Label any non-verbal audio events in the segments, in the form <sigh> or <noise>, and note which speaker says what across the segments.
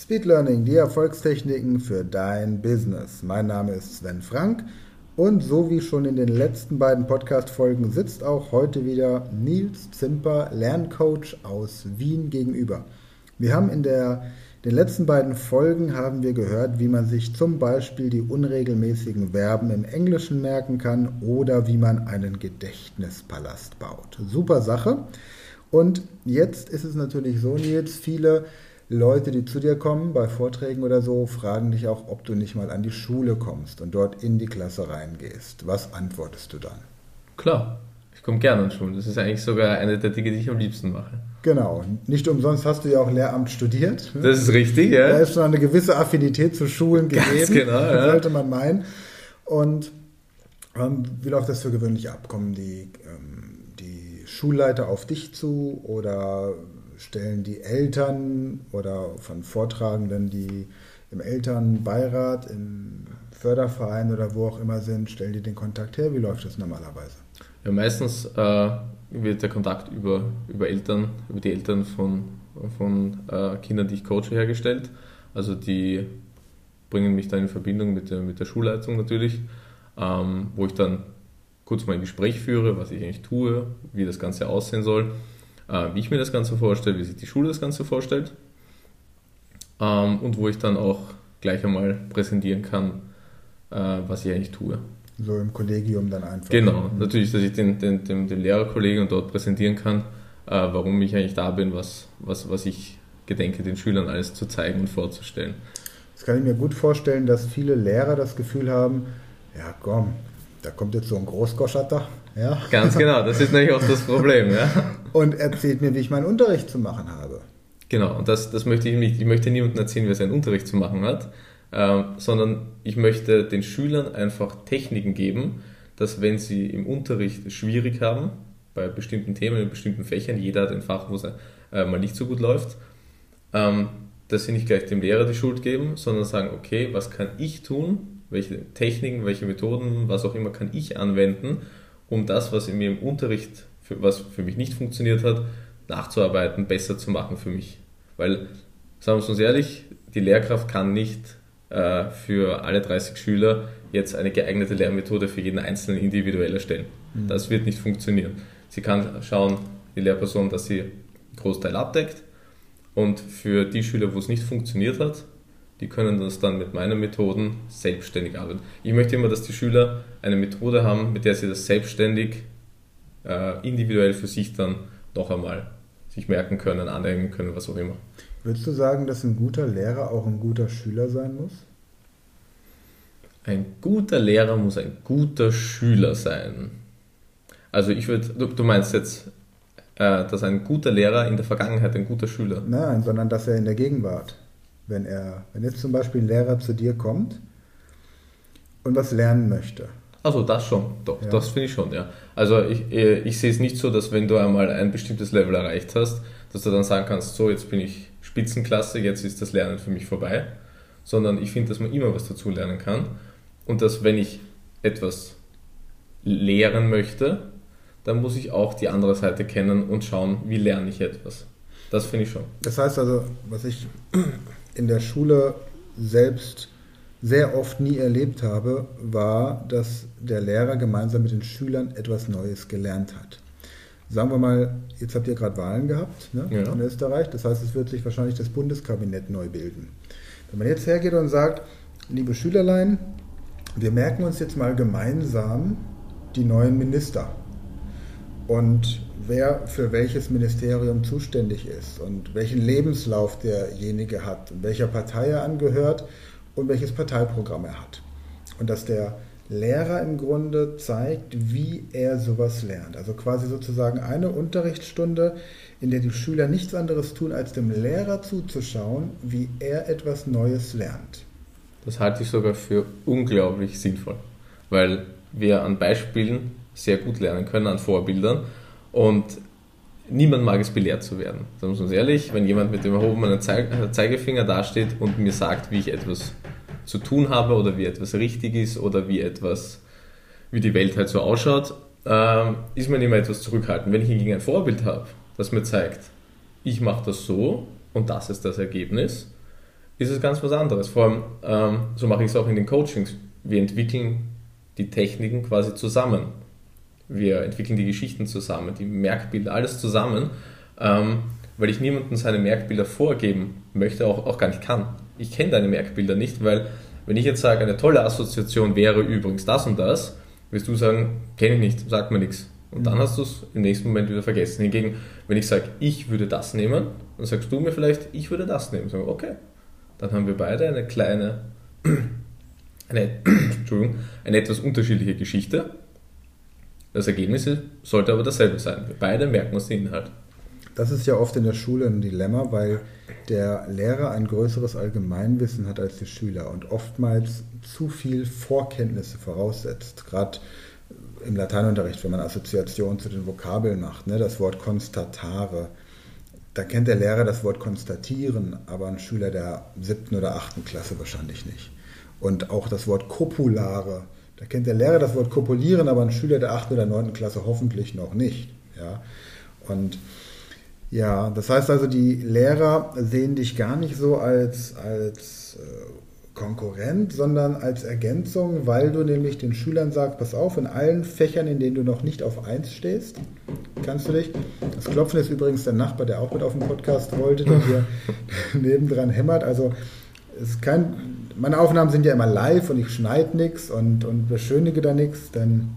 Speaker 1: Speed Learning, die Erfolgstechniken für dein Business. Mein Name ist Sven Frank und so wie schon in den letzten beiden Podcast-Folgen sitzt auch heute wieder Nils Zimper, Lerncoach aus Wien gegenüber. Wir haben in der, den letzten beiden Folgen haben wir gehört, wie man sich zum Beispiel die unregelmäßigen Verben im Englischen merken kann oder wie man einen Gedächtnispalast baut. Super Sache. Und jetzt ist es natürlich so, Nils, viele Leute, die zu dir kommen bei Vorträgen oder so, fragen dich auch, ob du nicht mal an die Schule kommst und dort in die Klasse reingehst. Was antwortest du dann?
Speaker 2: Klar, ich komme gerne an Schulen. Das ist eigentlich sogar eine der Dinge, die ich am liebsten mache.
Speaker 1: Genau. Nicht umsonst hast du ja auch Lehramt studiert.
Speaker 2: Ne? Das ist richtig, ja.
Speaker 1: Da ist schon eine gewisse Affinität zu Schulen gegeben. Ganz
Speaker 2: genau, ja.
Speaker 1: Sollte man meinen. Und ähm, wie läuft das für gewöhnlich ab? Kommen die, ähm, die Schulleiter auf dich zu oder stellen die Eltern oder von Vortragenden, die im Elternbeirat, im Förderverein oder wo auch immer sind, stellen die den Kontakt her? Wie läuft das normalerweise?
Speaker 2: Ja, meistens äh, wird der Kontakt über, über Eltern, über die Eltern von, von äh, Kindern, die ich coache, hergestellt. Also die bringen mich dann in Verbindung mit der, mit der Schulleitung natürlich, ähm, wo ich dann kurz mal ein Gespräch führe, was ich eigentlich tue, wie das Ganze aussehen soll wie ich mir das Ganze vorstelle, wie sich die Schule das Ganze vorstellt ähm, und wo ich dann auch gleich einmal präsentieren kann, äh, was ich eigentlich tue.
Speaker 1: So im Kollegium dann einfach.
Speaker 2: Genau, natürlich, dass ich den, den, dem, dem Lehrerkollegen dort präsentieren kann, äh, warum ich eigentlich da bin, was, was, was ich gedenke, den Schülern alles zu zeigen und vorzustellen.
Speaker 1: Das kann ich mir gut vorstellen, dass viele Lehrer das Gefühl haben, ja komm, da kommt jetzt so ein Großgoschatter. Ja.
Speaker 2: Ganz genau, das ist <laughs> nämlich auch das Problem. Ja.
Speaker 1: Und erzählt mir, wie ich meinen Unterricht zu machen habe.
Speaker 2: Genau, und das, das möchte ich nicht. Ich möchte niemandem erzählen, wie er seinen Unterricht zu machen hat, ähm, sondern ich möchte den Schülern einfach Techniken geben, dass wenn sie im Unterricht schwierig haben, bei bestimmten Themen, in bestimmten Fächern, jeder hat ein Fach, wo es äh, mal nicht so gut läuft, ähm, dass sie nicht gleich dem Lehrer die Schuld geben, sondern sagen, okay, was kann ich tun, welche Techniken, welche Methoden, was auch immer kann ich anwenden, um das, was in mir im Unterricht, für, was für mich nicht funktioniert hat, nachzuarbeiten, besser zu machen für mich. Weil, sagen wir uns ehrlich, die Lehrkraft kann nicht äh, für alle 30 Schüler jetzt eine geeignete Lehrmethode für jeden Einzelnen individuell erstellen. Mhm. Das wird nicht funktionieren. Sie kann schauen, die Lehrperson, dass sie einen Großteil abdeckt und für die Schüler, wo es nicht funktioniert hat, die können das dann mit meinen Methoden selbstständig arbeiten. Ich möchte immer, dass die Schüler eine Methode haben, mit der sie das selbstständig, äh, individuell für sich dann noch einmal sich merken können, annehmen können, was auch immer.
Speaker 1: Würdest du sagen, dass ein guter Lehrer auch ein guter Schüler sein muss?
Speaker 2: Ein guter Lehrer muss ein guter Schüler sein. Also ich würde, du, du, meinst jetzt, äh, dass ein guter Lehrer in der Vergangenheit ein guter Schüler?
Speaker 1: Nein, sondern dass er in der Gegenwart wenn er, wenn jetzt zum Beispiel ein Lehrer zu dir kommt und was lernen möchte.
Speaker 2: Also das schon, doch, ja. das finde ich schon, ja. Also ich, äh, ich sehe es nicht so, dass wenn du einmal ein bestimmtes Level erreicht hast, dass du dann sagen kannst, so jetzt bin ich Spitzenklasse, jetzt ist das Lernen für mich vorbei, sondern ich finde, dass man immer was dazu lernen kann und dass wenn ich etwas lehren möchte, dann muss ich auch die andere Seite kennen und schauen, wie lerne ich etwas. Das finde ich schon.
Speaker 1: Das heißt also, was ich in der Schule selbst sehr oft nie erlebt habe, war, dass der Lehrer gemeinsam mit den Schülern etwas Neues gelernt hat. Sagen wir mal, jetzt habt ihr gerade Wahlen gehabt ne, ja. in Österreich, das heißt, es wird sich wahrscheinlich das Bundeskabinett neu bilden. Wenn man jetzt hergeht und sagt, liebe Schülerlein, wir merken uns jetzt mal gemeinsam die neuen Minister. Und wer für welches Ministerium zuständig ist und welchen Lebenslauf derjenige hat und welcher Partei er angehört und welches Parteiprogramm er hat. Und dass der Lehrer im Grunde zeigt, wie er sowas lernt. Also quasi sozusagen eine Unterrichtsstunde, in der die Schüler nichts anderes tun, als dem Lehrer zuzuschauen, wie er etwas Neues lernt.
Speaker 2: Das halte ich sogar für unglaublich sinnvoll, weil wir an Beispielen sehr gut lernen können, an Vorbildern und niemand mag es, belehrt zu werden. Sagen wir uns ehrlich, wenn jemand mit dem erhobenen Zeigefinger dasteht und mir sagt, wie ich etwas zu tun habe oder wie etwas richtig ist oder wie etwas, wie die Welt halt so ausschaut, äh, ist man immer etwas zurückhaltend. Wenn ich hingegen ein Vorbild habe, das mir zeigt, ich mache das so und das ist das Ergebnis, ist es ganz was anderes. Vor allem, ähm, so mache ich es auch in den Coachings. Wir entwickeln die Techniken quasi zusammen. Wir entwickeln die Geschichten zusammen, die Merkbilder, alles zusammen, ähm, weil ich niemandem seine Merkbilder vorgeben möchte, auch, auch gar nicht kann. Ich kenne deine Merkbilder nicht, weil wenn ich jetzt sage, eine tolle Assoziation wäre übrigens das und das, wirst du sagen, kenne ich nicht, sagt mir nichts. Und dann mhm. hast du es im nächsten Moment wieder vergessen. Hingegen, wenn ich sage, ich würde das nehmen, dann sagst du mir vielleicht, ich würde das nehmen. Sag, okay, dann haben wir beide eine kleine, <clears throat> eine, <clears throat> Entschuldigung, eine etwas unterschiedliche Geschichte. Das Ergebnis sollte aber dasselbe sein. Wir beide merken uns den Inhalt.
Speaker 1: Das ist ja oft in der Schule ein Dilemma, weil der Lehrer ein größeres Allgemeinwissen hat als die Schüler und oftmals zu viel Vorkenntnisse voraussetzt. Gerade im Lateinunterricht, wenn man Assoziationen zu den Vokabeln macht, ne, das Wort konstatare. Da kennt der Lehrer das Wort konstatieren, aber ein Schüler der siebten oder achten Klasse wahrscheinlich nicht. Und auch das Wort kopulare. Da kennt der Lehrer das Wort kopulieren, aber ein Schüler der achten oder neunten Klasse hoffentlich noch nicht. Ja? Und ja, das heißt also, die Lehrer sehen dich gar nicht so als, als äh, Konkurrent, sondern als Ergänzung, weil du nämlich den Schülern sagst, pass auf, in allen Fächern, in denen du noch nicht auf 1 stehst, kannst du dich, das Klopfen ist übrigens der Nachbar, der auch mit auf den Podcast wollte, der hier <laughs> nebendran hämmert, also ist kein, meine Aufnahmen sind ja immer live und ich schneide nichts und, und beschönige da nichts, denn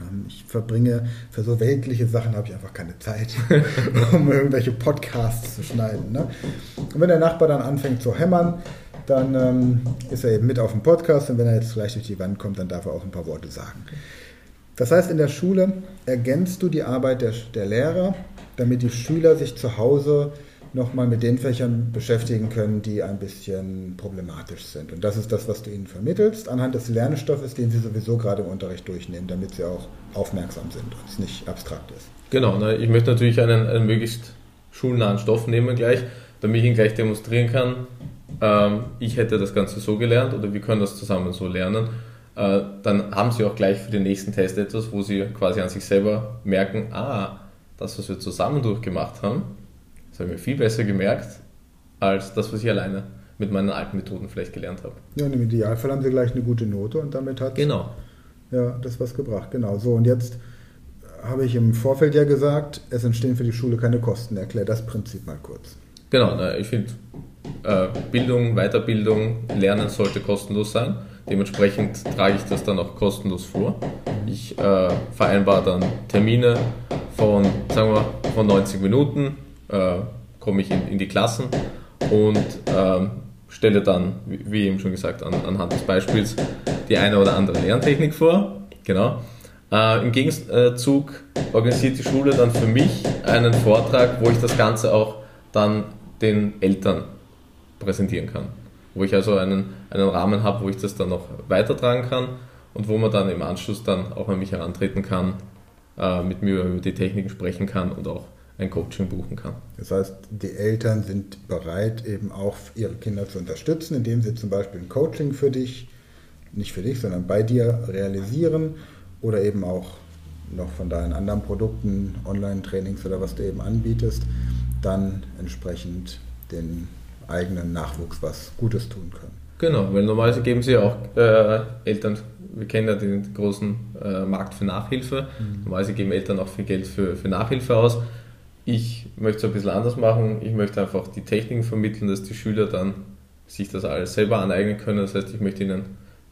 Speaker 1: ähm, ich verbringe, für so weltliche Sachen habe ich einfach keine Zeit, <laughs> um irgendwelche Podcasts zu schneiden. Ne? Und wenn der Nachbar dann anfängt zu hämmern, dann ähm, ist er eben mit auf dem Podcast und wenn er jetzt vielleicht durch die Wand kommt, dann darf er auch ein paar Worte sagen. Das heißt, in der Schule ergänzt du die Arbeit der, der Lehrer, damit die Schüler sich zu Hause nochmal mit den Fächern beschäftigen können, die ein bisschen problematisch sind. Und das ist das, was du ihnen vermittelst, anhand des Lernstoffes, den sie sowieso gerade im Unterricht durchnehmen, damit sie auch aufmerksam sind und es nicht abstrakt ist.
Speaker 2: Genau, ne? ich möchte natürlich einen, einen möglichst schulnahen Stoff nehmen gleich, damit ich ihn gleich demonstrieren kann, ähm, ich hätte das Ganze so gelernt oder wir können das zusammen so lernen, äh, dann haben sie auch gleich für den nächsten Test etwas, wo sie quasi an sich selber merken, ah, das, was wir zusammen durchgemacht haben, das habe ich mir viel besser gemerkt, als das, was ich alleine mit meinen alten Methoden vielleicht gelernt habe.
Speaker 1: Ja, und im Idealfall haben sie gleich eine gute Note und damit hat
Speaker 2: genau.
Speaker 1: ja, das was gebracht. Genau, so und jetzt habe ich im Vorfeld ja gesagt, es entstehen für die Schule keine Kosten. Erklär das Prinzip mal kurz.
Speaker 2: Genau, ich finde, äh, Bildung, Weiterbildung, Lernen sollte kostenlos sein. Dementsprechend trage ich das dann auch kostenlos vor. Ich äh, vereinbare dann Termine von, sagen wir, von 90 Minuten, äh, komme ich in, in, die Klassen und äh, stelle dann, wie eben schon gesagt, an, anhand des Beispiels die eine oder andere Lerntechnik vor. Genau. Äh, Im Gegenzug organisiert die Schule dann für mich einen Vortrag, wo ich das Ganze auch dann den Eltern präsentieren kann. Wo ich also einen, einen Rahmen habe, wo ich das dann noch weitertragen kann und wo man dann im Anschluss dann auch an mich herantreten kann, äh, mit mir über die Techniken sprechen kann und auch ein Coaching buchen kann.
Speaker 1: Das heißt, die Eltern sind bereit, eben auch ihre Kinder zu unterstützen, indem sie zum Beispiel ein Coaching für dich, nicht für dich, sondern bei dir realisieren oder eben auch noch von deinen anderen Produkten, Online-Trainings oder was du eben anbietest, dann entsprechend den eigenen Nachwuchs was Gutes tun können.
Speaker 2: Genau, weil normalerweise geben sie auch äh, Eltern, wir kennen ja den großen äh, Markt für Nachhilfe, mhm. normalerweise geben Eltern auch viel Geld für, für Nachhilfe aus. Ich möchte es ein bisschen anders machen, ich möchte einfach die Techniken vermitteln, dass die Schüler dann sich das alles selber aneignen können. Das heißt, ich möchte ihnen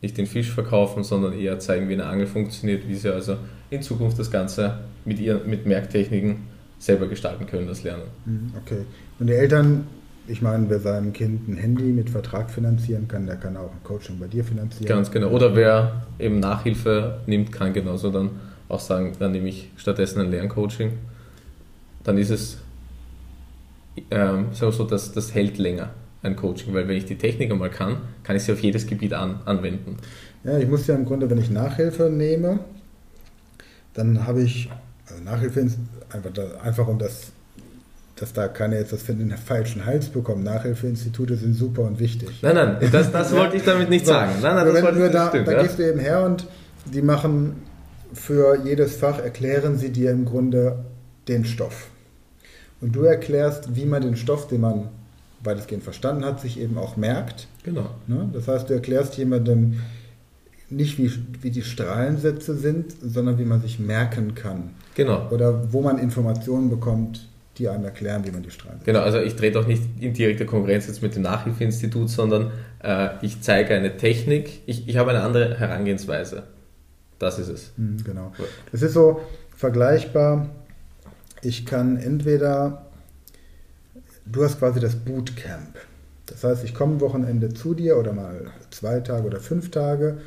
Speaker 2: nicht den Fisch verkaufen, sondern eher zeigen, wie eine Angel funktioniert, wie sie also in Zukunft das Ganze mit, ihr, mit Merktechniken selber gestalten können, das Lernen.
Speaker 1: Mhm, okay. Und die Eltern ich meine, wer seinem Kind ein Handy mit Vertrag finanzieren kann, der kann auch ein Coaching bei dir finanzieren.
Speaker 2: Ganz genau. Oder wer eben Nachhilfe nimmt, kann genauso dann auch sagen, dann nehme ich stattdessen ein Lerncoaching. Dann ist es ähm, so, dass das hält länger, ein Coaching, weil wenn ich die Technik einmal kann, kann ich sie auf jedes Gebiet an, anwenden.
Speaker 1: Ja, ich muss ja im Grunde, wenn ich Nachhilfe nehme, dann habe ich, also Nachhilfe einfach, einfach um das dass da keiner jetzt das in den falschen Hals bekommt. Nachhilfeinstitute sind super und wichtig.
Speaker 2: Nein, nein, das, das wollte ich damit nicht sagen. Nein, nein, das
Speaker 1: wenn, wollte, da, stimmt, da ja? gehst du eben her und die machen für jedes Fach, erklären sie dir im Grunde den Stoff. Und du erklärst, wie man den Stoff, den man weitestgehend verstanden hat, sich eben auch merkt.
Speaker 2: Genau.
Speaker 1: Ne? Das heißt, du erklärst jemandem nicht, wie, wie die Strahlensätze sind, sondern wie man sich merken kann.
Speaker 2: Genau.
Speaker 1: Oder wo man Informationen bekommt, die einem erklären, wie man die Strahlensätze
Speaker 2: Genau, also ich trete auch nicht in direkte Konkurrenz jetzt mit dem Nachhilfeinstitut, sondern äh, ich zeige eine Technik, ich, ich habe eine andere Herangehensweise. Das ist es.
Speaker 1: Mhm, genau. Das ist so vergleichbar. Ich kann entweder, du hast quasi das Bootcamp. Das heißt, ich komme Wochenende zu dir oder mal zwei Tage oder fünf Tage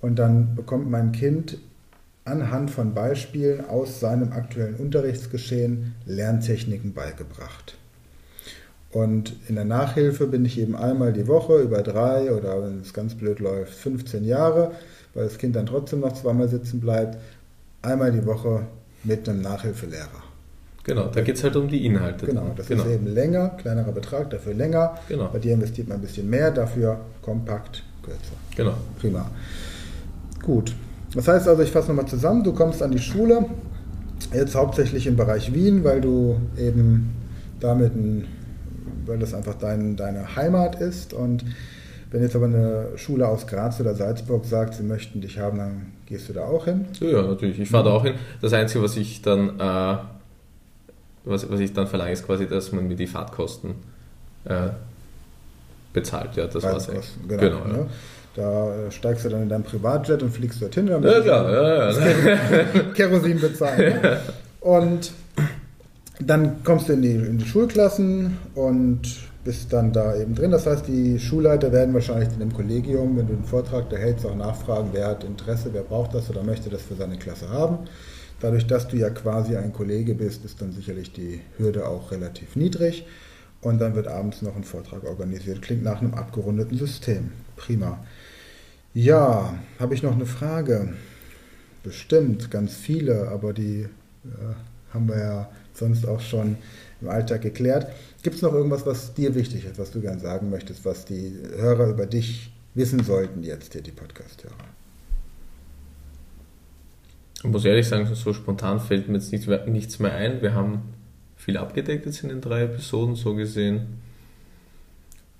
Speaker 1: und dann bekommt mein Kind anhand von Beispielen aus seinem aktuellen Unterrichtsgeschehen Lerntechniken beigebracht. Und in der Nachhilfe bin ich eben einmal die Woche über drei oder wenn es ganz blöd läuft, 15 Jahre, weil das Kind dann trotzdem noch zweimal sitzen bleibt, einmal die Woche mit einem Nachhilfelehrer.
Speaker 2: Genau, da geht es halt um die Inhalte.
Speaker 1: Genau, das genau. ist eben länger, kleinerer Betrag, dafür länger.
Speaker 2: Genau.
Speaker 1: Bei dir investiert man ein bisschen mehr, dafür kompakt, kürzer.
Speaker 2: Genau.
Speaker 1: Prima. Gut. Das heißt also, ich fasse nochmal zusammen, du kommst an die Schule, jetzt hauptsächlich im Bereich Wien, weil du eben damit, ein, weil das einfach dein, deine Heimat ist und wenn jetzt aber eine Schule aus Graz oder Salzburg sagt, sie möchten dich haben, dann gehst du da auch hin?
Speaker 2: Ja, natürlich. Ich fahre da auch hin. Das Einzige, was ich dann, äh, was, was ich dann verlange, ist quasi, dass man mir die Fahrtkosten äh, bezahlt. Ja, das war's eigentlich.
Speaker 1: Genau. genau ne? ja. Da steigst du dann in dein Privatjet und fliegst dorthin. Dann
Speaker 2: ja, klar, ja,
Speaker 1: ja. <laughs> Kerosin bezahlen. Ne? <laughs> Und dann kommst du in die, in die Schulklassen und bist dann da eben drin. Das heißt, die Schulleiter werden wahrscheinlich in dem Kollegium, wenn du einen Vortrag da hältst, auch nachfragen, wer hat Interesse, wer braucht das oder möchte das für seine Klasse haben. Dadurch, dass du ja quasi ein Kollege bist, ist dann sicherlich die Hürde auch relativ niedrig. Und dann wird abends noch ein Vortrag organisiert. Klingt nach einem abgerundeten System. Prima. Ja, habe ich noch eine Frage? Bestimmt, ganz viele, aber die äh, haben wir ja sonst auch schon im Alltag geklärt. Gibt es noch irgendwas, was dir wichtig ist, was du gern sagen möchtest, was die Hörer über dich wissen sollten, jetzt hier die Podcast-Hörer?
Speaker 2: Ich muss ehrlich sagen, so spontan fällt mir jetzt nichts mehr, nichts mehr ein. Wir haben viel abgedeckt jetzt in den drei Episoden, so gesehen.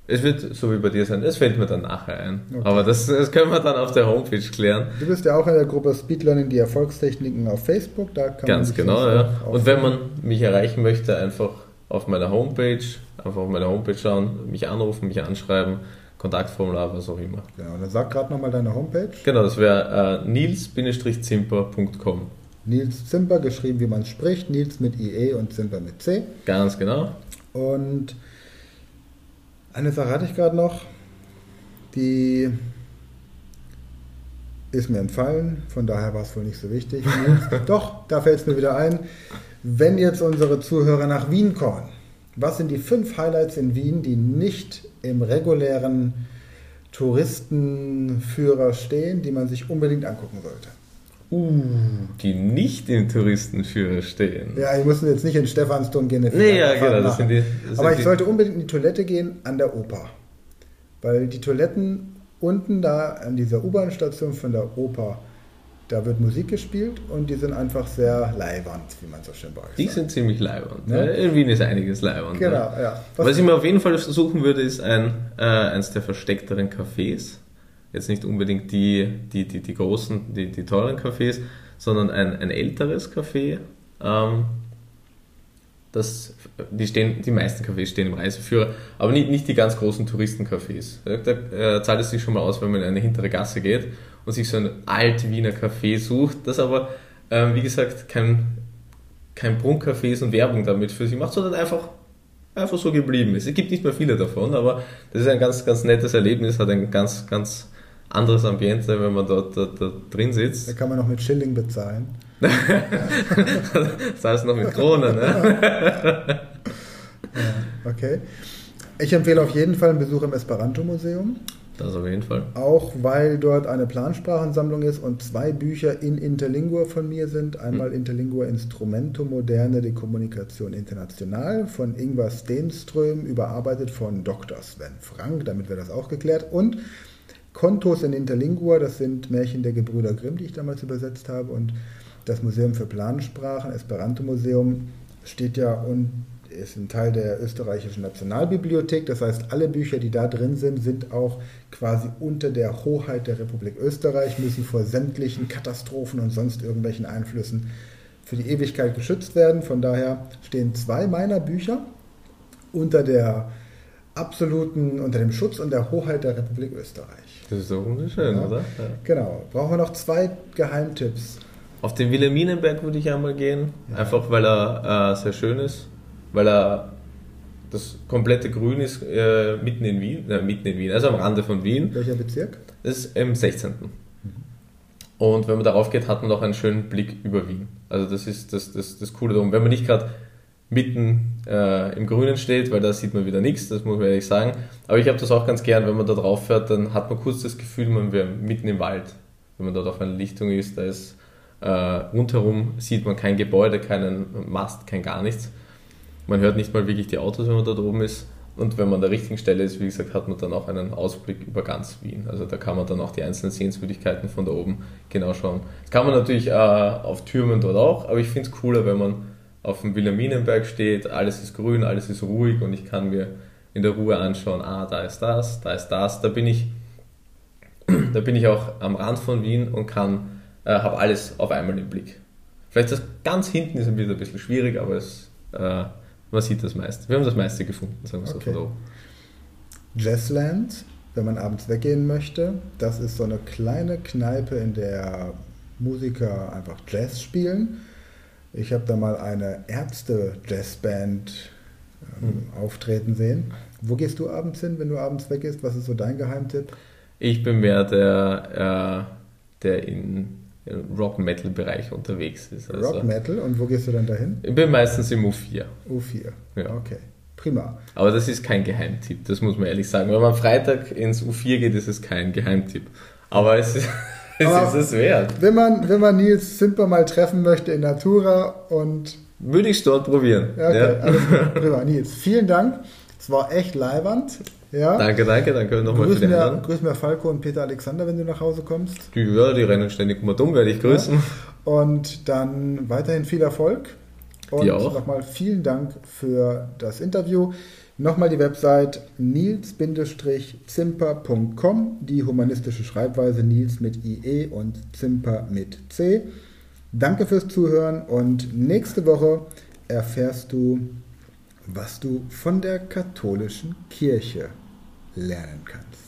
Speaker 2: Es wird so wie bei dir sein, es fällt mir dann nachher ein. Okay. Aber das, das können wir dann auf der Homepage klären.
Speaker 1: Du bist ja auch in der Gruppe Speed Learning, die Erfolgstechniken auf Facebook. Da
Speaker 2: kann Ganz genau, ja. Und wenn man mich erreichen möchte, einfach auf meiner Homepage, einfach auf meiner Homepage schauen, mich anrufen, mich anschreiben, Kontaktformular, was auch immer.
Speaker 1: Genau, dann sag gerade nochmal deine Homepage.
Speaker 2: Genau, das wäre äh, nils-zimper.com.
Speaker 1: Nils Zimper, geschrieben wie man spricht, Nils mit IE und Zimper mit C.
Speaker 2: Ganz genau.
Speaker 1: Und eine Sache hatte ich gerade noch, die ist mir entfallen, von daher war es wohl nicht so wichtig. <laughs> Doch, da fällt es mir wieder ein. Wenn jetzt unsere Zuhörer nach Wien kommen, was sind die fünf Highlights in Wien, die nicht im regulären Touristenführer stehen, die man sich unbedingt angucken sollte?
Speaker 2: Uh, die nicht im Touristenführer stehen.
Speaker 1: Ja, ich muss jetzt nicht in Stephansdom gehen.
Speaker 2: Nee, ja, genau. Das sind die,
Speaker 1: das Aber ich die sollte unbedingt in die Toilette gehen an der Oper. Weil die Toiletten unten da an dieser U-Bahn-Station von der Oper, da wird Musik gespielt und die sind einfach sehr leibend, wie man so schön bei euch
Speaker 2: Die sagt. sind ziemlich leibend. Ja? In Wien ist einiges leibend.
Speaker 1: Genau, ja.
Speaker 2: Was, Was ich mir auf jeden Fall suchen würde, ist ein, äh, eins der versteckteren Cafés jetzt nicht unbedingt die, die, die, die großen, die, die teuren Cafés, sondern ein, ein älteres Café. Ähm, das, die, stehen, die meisten Cafés stehen im Reiseführer, aber nicht, nicht die ganz großen Touristencafés. Da, äh, zahlt es sich schon mal aus, wenn man in eine hintere Gasse geht und sich so ein Alt-Wiener Café sucht, das aber, ähm, wie gesagt, kein, kein Prunkcafé ist und Werbung damit für sich macht, sondern einfach, einfach so geblieben ist. Es gibt nicht mehr viele davon, aber das ist ein ganz, ganz nettes Erlebnis, hat ein ganz, ganz anderes Ambiente, wenn man dort, dort, dort drin sitzt.
Speaker 1: Da kann man noch mit Schilling bezahlen.
Speaker 2: Das heißt noch mit Kronen, ne?
Speaker 1: ja, okay. Ich empfehle auf jeden Fall einen Besuch im Esperanto-Museum.
Speaker 2: Das auf jeden Fall.
Speaker 1: Auch weil dort eine Plansprachensammlung ist und zwei Bücher in Interlingua von mir sind. Einmal hm. Interlingua Instrumento Moderne de Kommunikation International von Ingvar Stenström, überarbeitet von Dr. Sven Frank, damit wäre das auch geklärt. Und Kontos in Interlingua, das sind Märchen der Gebrüder Grimm, die ich damals übersetzt habe. Und das Museum für Plansprachen, Esperanto-Museum, steht ja ist ein Teil der österreichischen Nationalbibliothek. Das heißt, alle Bücher, die da drin sind, sind auch quasi unter der Hoheit der Republik Österreich, müssen vor sämtlichen Katastrophen und sonst irgendwelchen Einflüssen für die Ewigkeit geschützt werden. Von daher stehen zwei meiner Bücher unter der absoluten, unter dem Schutz und der Hoheit der Republik Österreich.
Speaker 2: Das ist doch wunderschön, ja. oder? Ja.
Speaker 1: Genau. Brauchen wir noch zwei Geheimtipps.
Speaker 2: Auf den Wilhelminenberg würde ich einmal gehen, ja. einfach weil er äh, sehr schön ist, weil er das komplette Grün ist äh, mitten in Wien, äh, mitten in Wien, also am Rande von Wien.
Speaker 1: Welcher Bezirk?
Speaker 2: Das ist im 16. Mhm. Und wenn man darauf geht, hat man auch einen schönen Blick über Wien. Also das ist das, das, das Coole darum. Wenn man nicht gerade mitten äh, im Grünen steht, weil da sieht man wieder nichts, das muss man ehrlich sagen. Aber ich habe das auch ganz gern, wenn man da drauf fährt, dann hat man kurz das Gefühl, man wäre mitten im Wald. Wenn man dort auf einer Lichtung ist, da ist äh, rundherum sieht man kein Gebäude, keinen Mast, kein gar nichts. Man hört nicht mal wirklich die Autos, wenn man da oben ist. Und wenn man an der richtigen Stelle ist, wie gesagt, hat man dann auch einen Ausblick über ganz Wien. Also da kann man dann auch die einzelnen Sehenswürdigkeiten von da oben genau schauen. Das kann man natürlich äh, auf Türmen dort auch, aber ich finde es cooler, wenn man auf dem Wilhelminenberg steht, alles ist grün, alles ist ruhig und ich kann mir in der Ruhe anschauen, ah, da ist das, da ist das. Da bin ich, <clears throat> da bin ich auch am Rand von Wien und kann, äh, habe alles auf einmal im Blick. Vielleicht das ganz hinten ist wieder ein bisschen schwierig, aber es, äh, man sieht das meiste. Wir haben das meiste gefunden, sagen wir okay. so von
Speaker 1: Jazzland, wenn man abends weggehen möchte, das ist so eine kleine Kneipe, in der Musiker einfach Jazz spielen ich habe da mal eine Ärzte-Jazzband ähm, mhm. auftreten sehen. Wo gehst du abends hin, wenn du abends weggehst? Was ist so dein Geheimtipp?
Speaker 2: Ich bin mehr der, äh, der in Rock-Metal-Bereich unterwegs ist.
Speaker 1: Also Rock-Metal? Und wo gehst du dann dahin?
Speaker 2: Ich bin meistens im U4.
Speaker 1: U4, ja. okay. Prima.
Speaker 2: Aber das ist kein Geheimtipp, das muss man ehrlich sagen. Wenn man am Freitag ins U4 geht, ist es kein Geheimtipp. Aber es ist... <laughs>
Speaker 1: es ist es wert. Wenn man, wenn man Nils Zimper mal treffen möchte in Natura und.
Speaker 2: Würde ich es dort probieren.
Speaker 1: Ja, okay, ja. alles gut. <laughs> Nils, vielen Dank. Es war echt leiwand. Ja.
Speaker 2: Danke, danke, danke nochmal
Speaker 1: für die mir, Grüß mir Falco und Peter Alexander, wenn du nach Hause kommst.
Speaker 2: Die, ja, die rennen ständig immer dumm, werde ich grüßen. Ja.
Speaker 1: Und dann weiterhin viel Erfolg. Und nochmal vielen Dank für das Interview. Nochmal die Website nils-zimper.com, die humanistische Schreibweise Nils mit IE und Zimper mit C. Danke fürs Zuhören und nächste Woche erfährst du, was du von der katholischen Kirche lernen kannst.